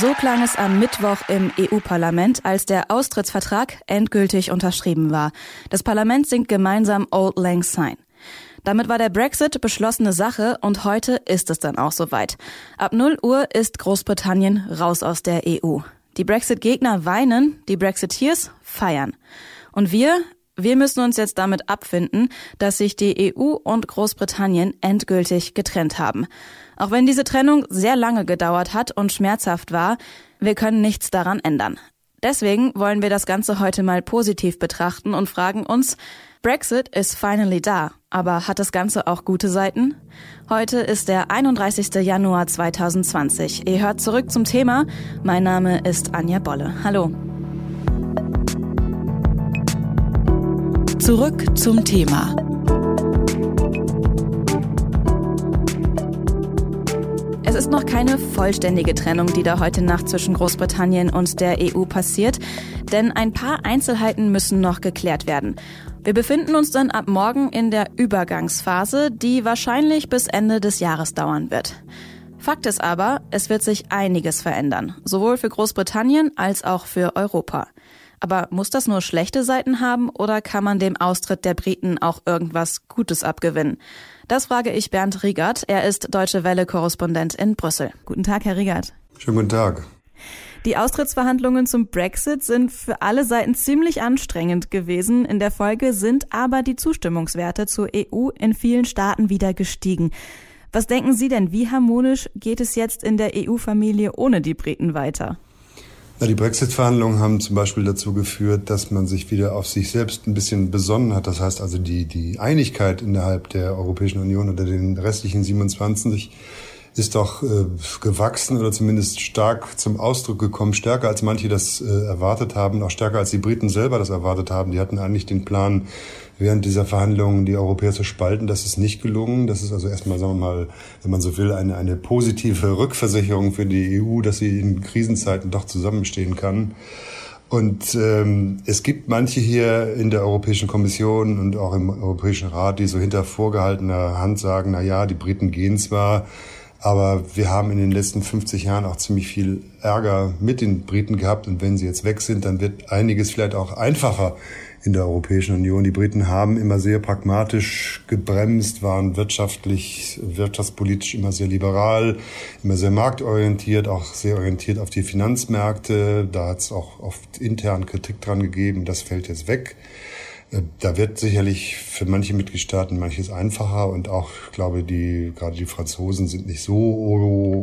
So klang es am Mittwoch im EU-Parlament, als der Austrittsvertrag endgültig unterschrieben war. Das Parlament singt gemeinsam Old Lang Syne. Damit war der Brexit beschlossene Sache und heute ist es dann auch soweit. Ab 0 Uhr ist Großbritannien raus aus der EU. Die Brexit-Gegner weinen, die Brexiteers feiern. Und wir, wir müssen uns jetzt damit abfinden, dass sich die EU und Großbritannien endgültig getrennt haben. Auch wenn diese Trennung sehr lange gedauert hat und schmerzhaft war, wir können nichts daran ändern. Deswegen wollen wir das Ganze heute mal positiv betrachten und fragen uns, Brexit ist finally da, aber hat das Ganze auch gute Seiten? Heute ist der 31. Januar 2020. Ihr hört zurück zum Thema. Mein Name ist Anja Bolle. Hallo. Zurück zum Thema. Ist noch keine vollständige Trennung, die da heute Nacht zwischen Großbritannien und der EU passiert, denn ein paar Einzelheiten müssen noch geklärt werden. Wir befinden uns dann ab morgen in der Übergangsphase, die wahrscheinlich bis Ende des Jahres dauern wird. Fakt ist aber, es wird sich einiges verändern, sowohl für Großbritannien als auch für Europa. Aber muss das nur schlechte Seiten haben oder kann man dem Austritt der Briten auch irgendwas Gutes abgewinnen? Das frage ich Bernd Riegert. Er ist Deutsche Welle-Korrespondent in Brüssel. Guten Tag, Herr Riegert. Schönen guten Tag. Die Austrittsverhandlungen zum Brexit sind für alle Seiten ziemlich anstrengend gewesen. In der Folge sind aber die Zustimmungswerte zur EU in vielen Staaten wieder gestiegen. Was denken Sie denn, wie harmonisch geht es jetzt in der EU-Familie ohne die Briten weiter? Na, die Brexit-Verhandlungen haben zum Beispiel dazu geführt, dass man sich wieder auf sich selbst ein bisschen besonnen hat. Das heißt also, die, die Einigkeit innerhalb der Europäischen Union oder den restlichen 27 ist doch äh, gewachsen oder zumindest stark zum Ausdruck gekommen, stärker als manche das äh, erwartet haben, auch stärker als die Briten selber das erwartet haben. Die hatten eigentlich den Plan, während dieser Verhandlungen die Europäer zu spalten. Das ist nicht gelungen. Das ist also erstmal, sagen wir mal, wenn man so will, eine, eine positive Rückversicherung für die EU, dass sie in Krisenzeiten doch zusammenstehen kann. Und ähm, es gibt manche hier in der Europäischen Kommission und auch im Europäischen Rat, die so hinter vorgehaltener Hand sagen, na ja, die Briten gehen zwar, aber wir haben in den letzten 50 Jahren auch ziemlich viel Ärger mit den Briten gehabt. Und wenn sie jetzt weg sind, dann wird einiges vielleicht auch einfacher in der Europäischen Union. Die Briten haben immer sehr pragmatisch gebremst, waren wirtschaftlich, wirtschaftspolitisch immer sehr liberal, immer sehr marktorientiert, auch sehr orientiert auf die Finanzmärkte. Da hat es auch oft intern Kritik dran gegeben. Das fällt jetzt weg. Da wird sicherlich für manche Mitgliedstaaten manches einfacher und auch, ich glaube, die, gerade die Franzosen sind nicht so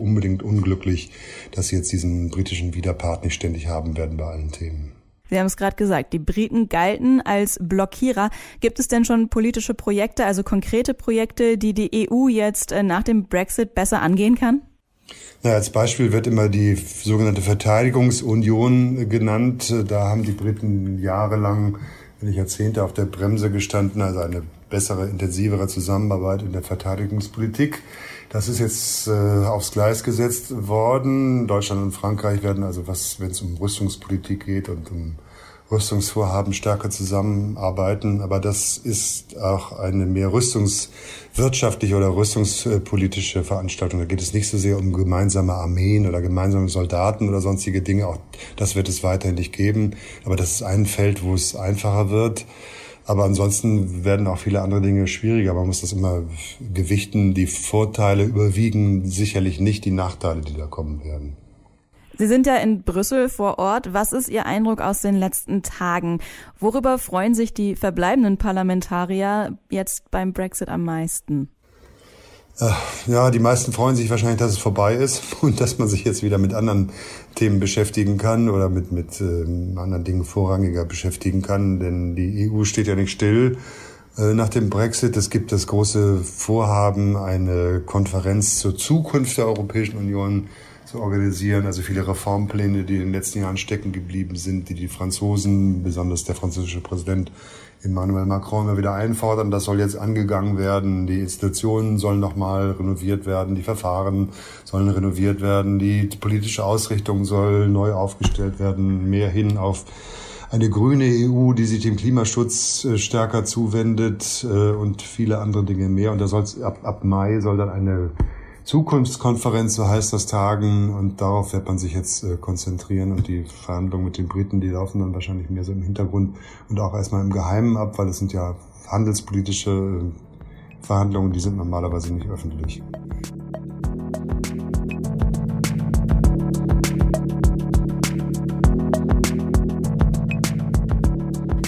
unbedingt unglücklich, dass sie jetzt diesen britischen Widerpart nicht ständig haben werden bei allen Themen. Sie haben es gerade gesagt, die Briten galten als Blockierer. Gibt es denn schon politische Projekte, also konkrete Projekte, die die EU jetzt äh, nach dem Brexit besser angehen kann? Na, als Beispiel wird immer die sogenannte Verteidigungsunion genannt. Da haben die Briten jahrelang wenn Jahrzehnte auf der Bremse gestanden, also eine bessere, intensivere Zusammenarbeit in der Verteidigungspolitik. Das ist jetzt äh, aufs Gleis gesetzt worden. Deutschland und Frankreich werden also, was, wenn es um Rüstungspolitik geht und um Rüstungsvorhaben stärker zusammenarbeiten. Aber das ist auch eine mehr rüstungswirtschaftliche oder rüstungspolitische Veranstaltung. Da geht es nicht so sehr um gemeinsame Armeen oder gemeinsame Soldaten oder sonstige Dinge. Auch das wird es weiterhin nicht geben. Aber das ist ein Feld, wo es einfacher wird. Aber ansonsten werden auch viele andere Dinge schwieriger. Man muss das immer gewichten. Die Vorteile überwiegen sicherlich nicht die Nachteile, die da kommen werden. Sie sind ja in Brüssel vor Ort. Was ist Ihr Eindruck aus den letzten Tagen? Worüber freuen sich die verbleibenden Parlamentarier jetzt beim Brexit am meisten? Äh, ja, die meisten freuen sich wahrscheinlich, dass es vorbei ist und dass man sich jetzt wieder mit anderen Themen beschäftigen kann oder mit, mit ähm, anderen Dingen vorrangiger beschäftigen kann. Denn die EU steht ja nicht still äh, nach dem Brexit. Es gibt das große Vorhaben, eine Konferenz zur Zukunft der Europäischen Union zu organisieren. Also viele Reformpläne, die in den letzten Jahren stecken geblieben sind, die die Franzosen, besonders der französische Präsident Emmanuel Macron immer wieder einfordern. Das soll jetzt angegangen werden. Die Institutionen sollen nochmal renoviert werden. Die Verfahren sollen renoviert werden. Die politische Ausrichtung soll neu aufgestellt werden. Mehr hin auf eine grüne EU, die sich dem Klimaschutz äh, stärker zuwendet äh, und viele andere Dinge mehr. Und da soll ab, ab Mai soll dann eine Zukunftskonferenz, so heißt das, tagen und darauf wird man sich jetzt äh, konzentrieren und die Verhandlungen mit den Briten, die laufen dann wahrscheinlich mehr so im Hintergrund und auch erstmal im Geheimen ab, weil es sind ja handelspolitische äh, Verhandlungen, die sind normalerweise nicht öffentlich.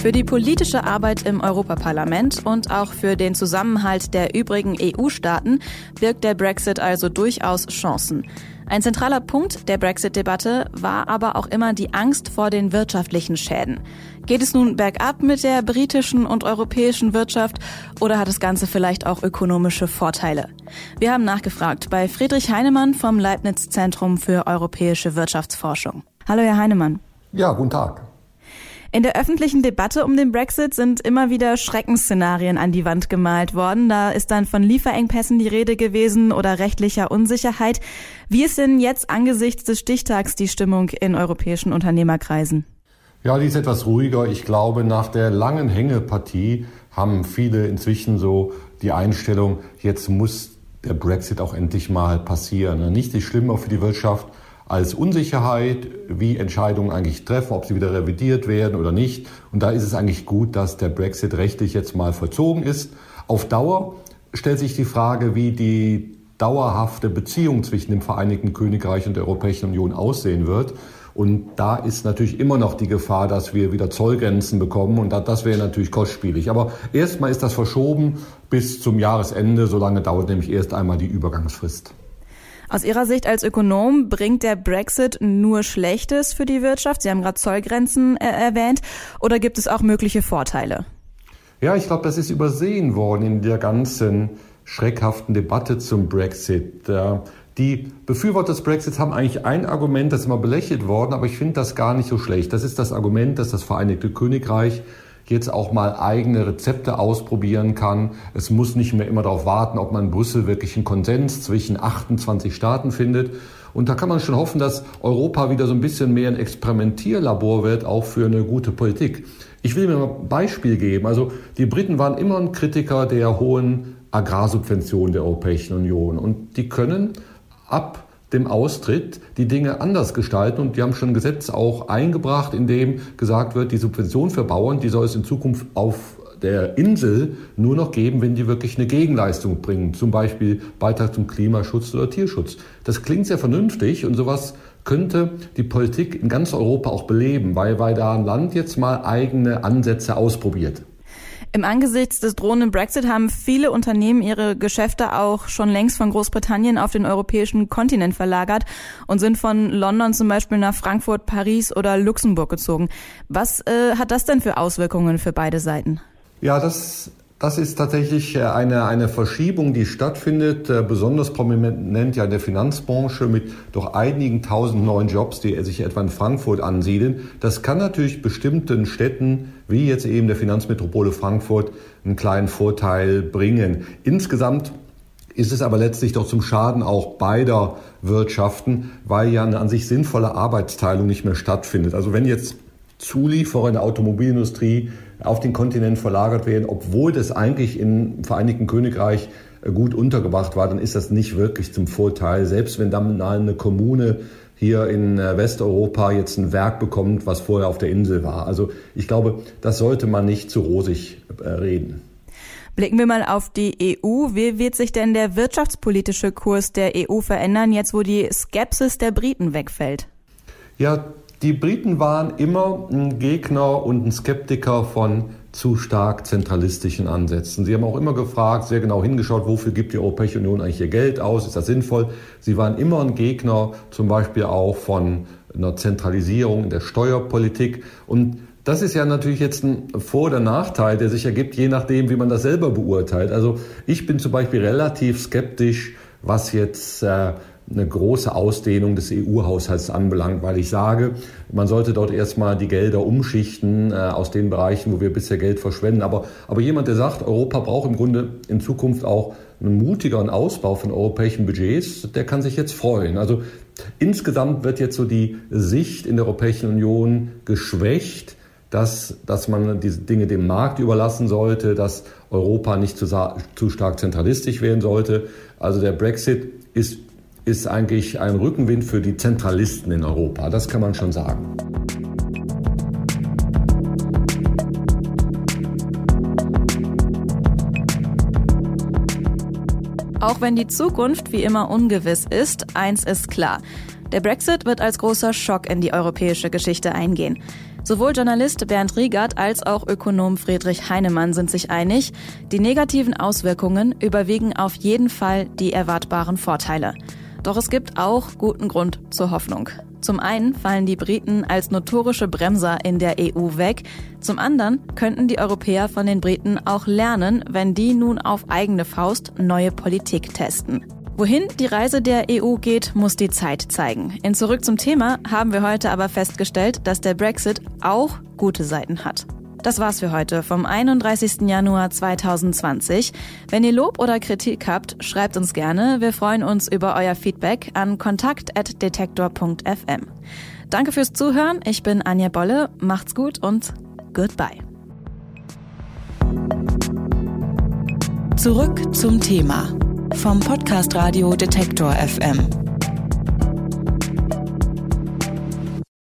Für die politische Arbeit im Europaparlament und auch für den Zusammenhalt der übrigen EU-Staaten birgt der Brexit also durchaus Chancen. Ein zentraler Punkt der Brexit-Debatte war aber auch immer die Angst vor den wirtschaftlichen Schäden. Geht es nun bergab mit der britischen und europäischen Wirtschaft oder hat das Ganze vielleicht auch ökonomische Vorteile? Wir haben nachgefragt bei Friedrich Heinemann vom Leibniz Zentrum für europäische Wirtschaftsforschung. Hallo, Herr Heinemann. Ja, guten Tag. In der öffentlichen Debatte um den Brexit sind immer wieder Schreckensszenarien an die Wand gemalt worden. Da ist dann von Lieferengpässen die Rede gewesen oder rechtlicher Unsicherheit. Wie ist denn jetzt angesichts des Stichtags die Stimmung in europäischen Unternehmerkreisen? Ja, die ist etwas ruhiger. Ich glaube, nach der langen Hängepartie haben viele inzwischen so die Einstellung, jetzt muss der Brexit auch endlich mal passieren. Nicht die schlimmer für die Wirtschaft, als Unsicherheit, wie Entscheidungen eigentlich treffen, ob sie wieder revidiert werden oder nicht. Und da ist es eigentlich gut, dass der Brexit rechtlich jetzt mal vollzogen ist. Auf Dauer stellt sich die Frage, wie die dauerhafte Beziehung zwischen dem Vereinigten Königreich und der Europäischen Union aussehen wird. Und da ist natürlich immer noch die Gefahr, dass wir wieder Zollgrenzen bekommen. Und das wäre natürlich kostspielig. Aber erstmal ist das verschoben bis zum Jahresende. Solange dauert nämlich erst einmal die Übergangsfrist. Aus Ihrer Sicht als Ökonom bringt der Brexit nur Schlechtes für die Wirtschaft? Sie haben gerade Zollgrenzen äh, erwähnt. Oder gibt es auch mögliche Vorteile? Ja, ich glaube, das ist übersehen worden in der ganzen schreckhaften Debatte zum Brexit. Die Befürworter des Brexits haben eigentlich ein Argument, das ist immer belächelt worden, aber ich finde das gar nicht so schlecht. Das ist das Argument, dass das Vereinigte Königreich jetzt auch mal eigene Rezepte ausprobieren kann. Es muss nicht mehr immer darauf warten, ob man in Brüssel wirklich einen Konsens zwischen 28 Staaten findet. Und da kann man schon hoffen, dass Europa wieder so ein bisschen mehr ein Experimentierlabor wird, auch für eine gute Politik. Ich will mir mal ein Beispiel geben. Also die Briten waren immer ein Kritiker der hohen Agrarsubventionen der Europäischen Union. Und die können ab dem Austritt die Dinge anders gestalten. Und die haben schon ein Gesetz auch eingebracht, in dem gesagt wird, die Subvention für Bauern, die soll es in Zukunft auf der Insel nur noch geben, wenn die wirklich eine Gegenleistung bringen, zum Beispiel Beitrag zum Klimaschutz oder Tierschutz. Das klingt sehr vernünftig und sowas könnte die Politik in ganz Europa auch beleben, weil, weil da ein Land jetzt mal eigene Ansätze ausprobiert. Im Angesichts des drohenden Brexit haben viele Unternehmen ihre Geschäfte auch schon längst von Großbritannien auf den europäischen Kontinent verlagert und sind von London zum Beispiel nach Frankfurt, Paris oder Luxemburg gezogen. Was äh, hat das denn für Auswirkungen für beide Seiten? Ja, das das ist tatsächlich äh, eine, eine Verschiebung, die stattfindet, äh, besonders prominent ja in der Finanzbranche mit doch einigen tausend neuen Jobs, die sich etwa in Frankfurt ansiedeln. Das kann natürlich bestimmten Städten, wie jetzt eben der Finanzmetropole Frankfurt, einen kleinen Vorteil bringen. Insgesamt ist es aber letztlich doch zum Schaden auch beider Wirtschaften, weil ja eine an sich sinnvolle Arbeitsteilung nicht mehr stattfindet. Also wenn jetzt Zulieferer in der Automobilindustrie auf den Kontinent verlagert werden, obwohl das eigentlich im Vereinigten Königreich äh, gut untergebracht war, dann ist das nicht wirklich zum Vorteil. Selbst wenn dann eine Kommune hier in äh, Westeuropa jetzt ein Werk bekommt, was vorher auf der Insel war. Also ich glaube, das sollte man nicht zu rosig äh, reden. Blicken wir mal auf die EU. Wie wird sich denn der wirtschaftspolitische Kurs der EU verändern, jetzt wo die Skepsis der Briten wegfällt? Ja, die Briten waren immer ein Gegner und ein Skeptiker von zu stark zentralistischen Ansätzen. Sie haben auch immer gefragt, sehr genau hingeschaut, wofür gibt die Europäische Union eigentlich ihr Geld aus? Ist das sinnvoll? Sie waren immer ein Gegner zum Beispiel auch von einer Zentralisierung in der Steuerpolitik. Und das ist ja natürlich jetzt ein Vor- oder Nachteil, der sich ergibt, je nachdem, wie man das selber beurteilt. Also ich bin zum Beispiel relativ skeptisch, was jetzt äh, eine große Ausdehnung des EU-Haushalts anbelangt, weil ich sage, man sollte dort erstmal die Gelder umschichten äh, aus den Bereichen, wo wir bisher Geld verschwenden. Aber, aber jemand, der sagt, Europa braucht im Grunde in Zukunft auch einen mutigeren Ausbau von europäischen Budgets, der kann sich jetzt freuen. Also insgesamt wird jetzt so die Sicht in der Europäischen Union geschwächt, dass, dass man diese Dinge dem Markt überlassen sollte, dass Europa nicht zu, zu stark zentralistisch werden sollte. Also der Brexit ist ist eigentlich ein Rückenwind für die Zentralisten in Europa. Das kann man schon sagen. Auch wenn die Zukunft wie immer ungewiss ist, eins ist klar. Der Brexit wird als großer Schock in die europäische Geschichte eingehen. Sowohl Journalist Bernd Riegert als auch Ökonom Friedrich Heinemann sind sich einig, die negativen Auswirkungen überwiegen auf jeden Fall die erwartbaren Vorteile. Doch es gibt auch guten Grund zur Hoffnung. Zum einen fallen die Briten als notorische Bremser in der EU weg, zum anderen könnten die Europäer von den Briten auch lernen, wenn die nun auf eigene Faust neue Politik testen. Wohin die Reise der EU geht, muss die Zeit zeigen. In Zurück zum Thema haben wir heute aber festgestellt, dass der Brexit auch gute Seiten hat. Das war's für heute vom 31. Januar 2020. Wenn ihr Lob oder Kritik habt, schreibt uns gerne. Wir freuen uns über euer Feedback an kontakt.detektor.fm. Danke fürs Zuhören. Ich bin Anja Bolle. Macht's gut und goodbye. Zurück zum Thema vom Podcast Radio Detektor FM.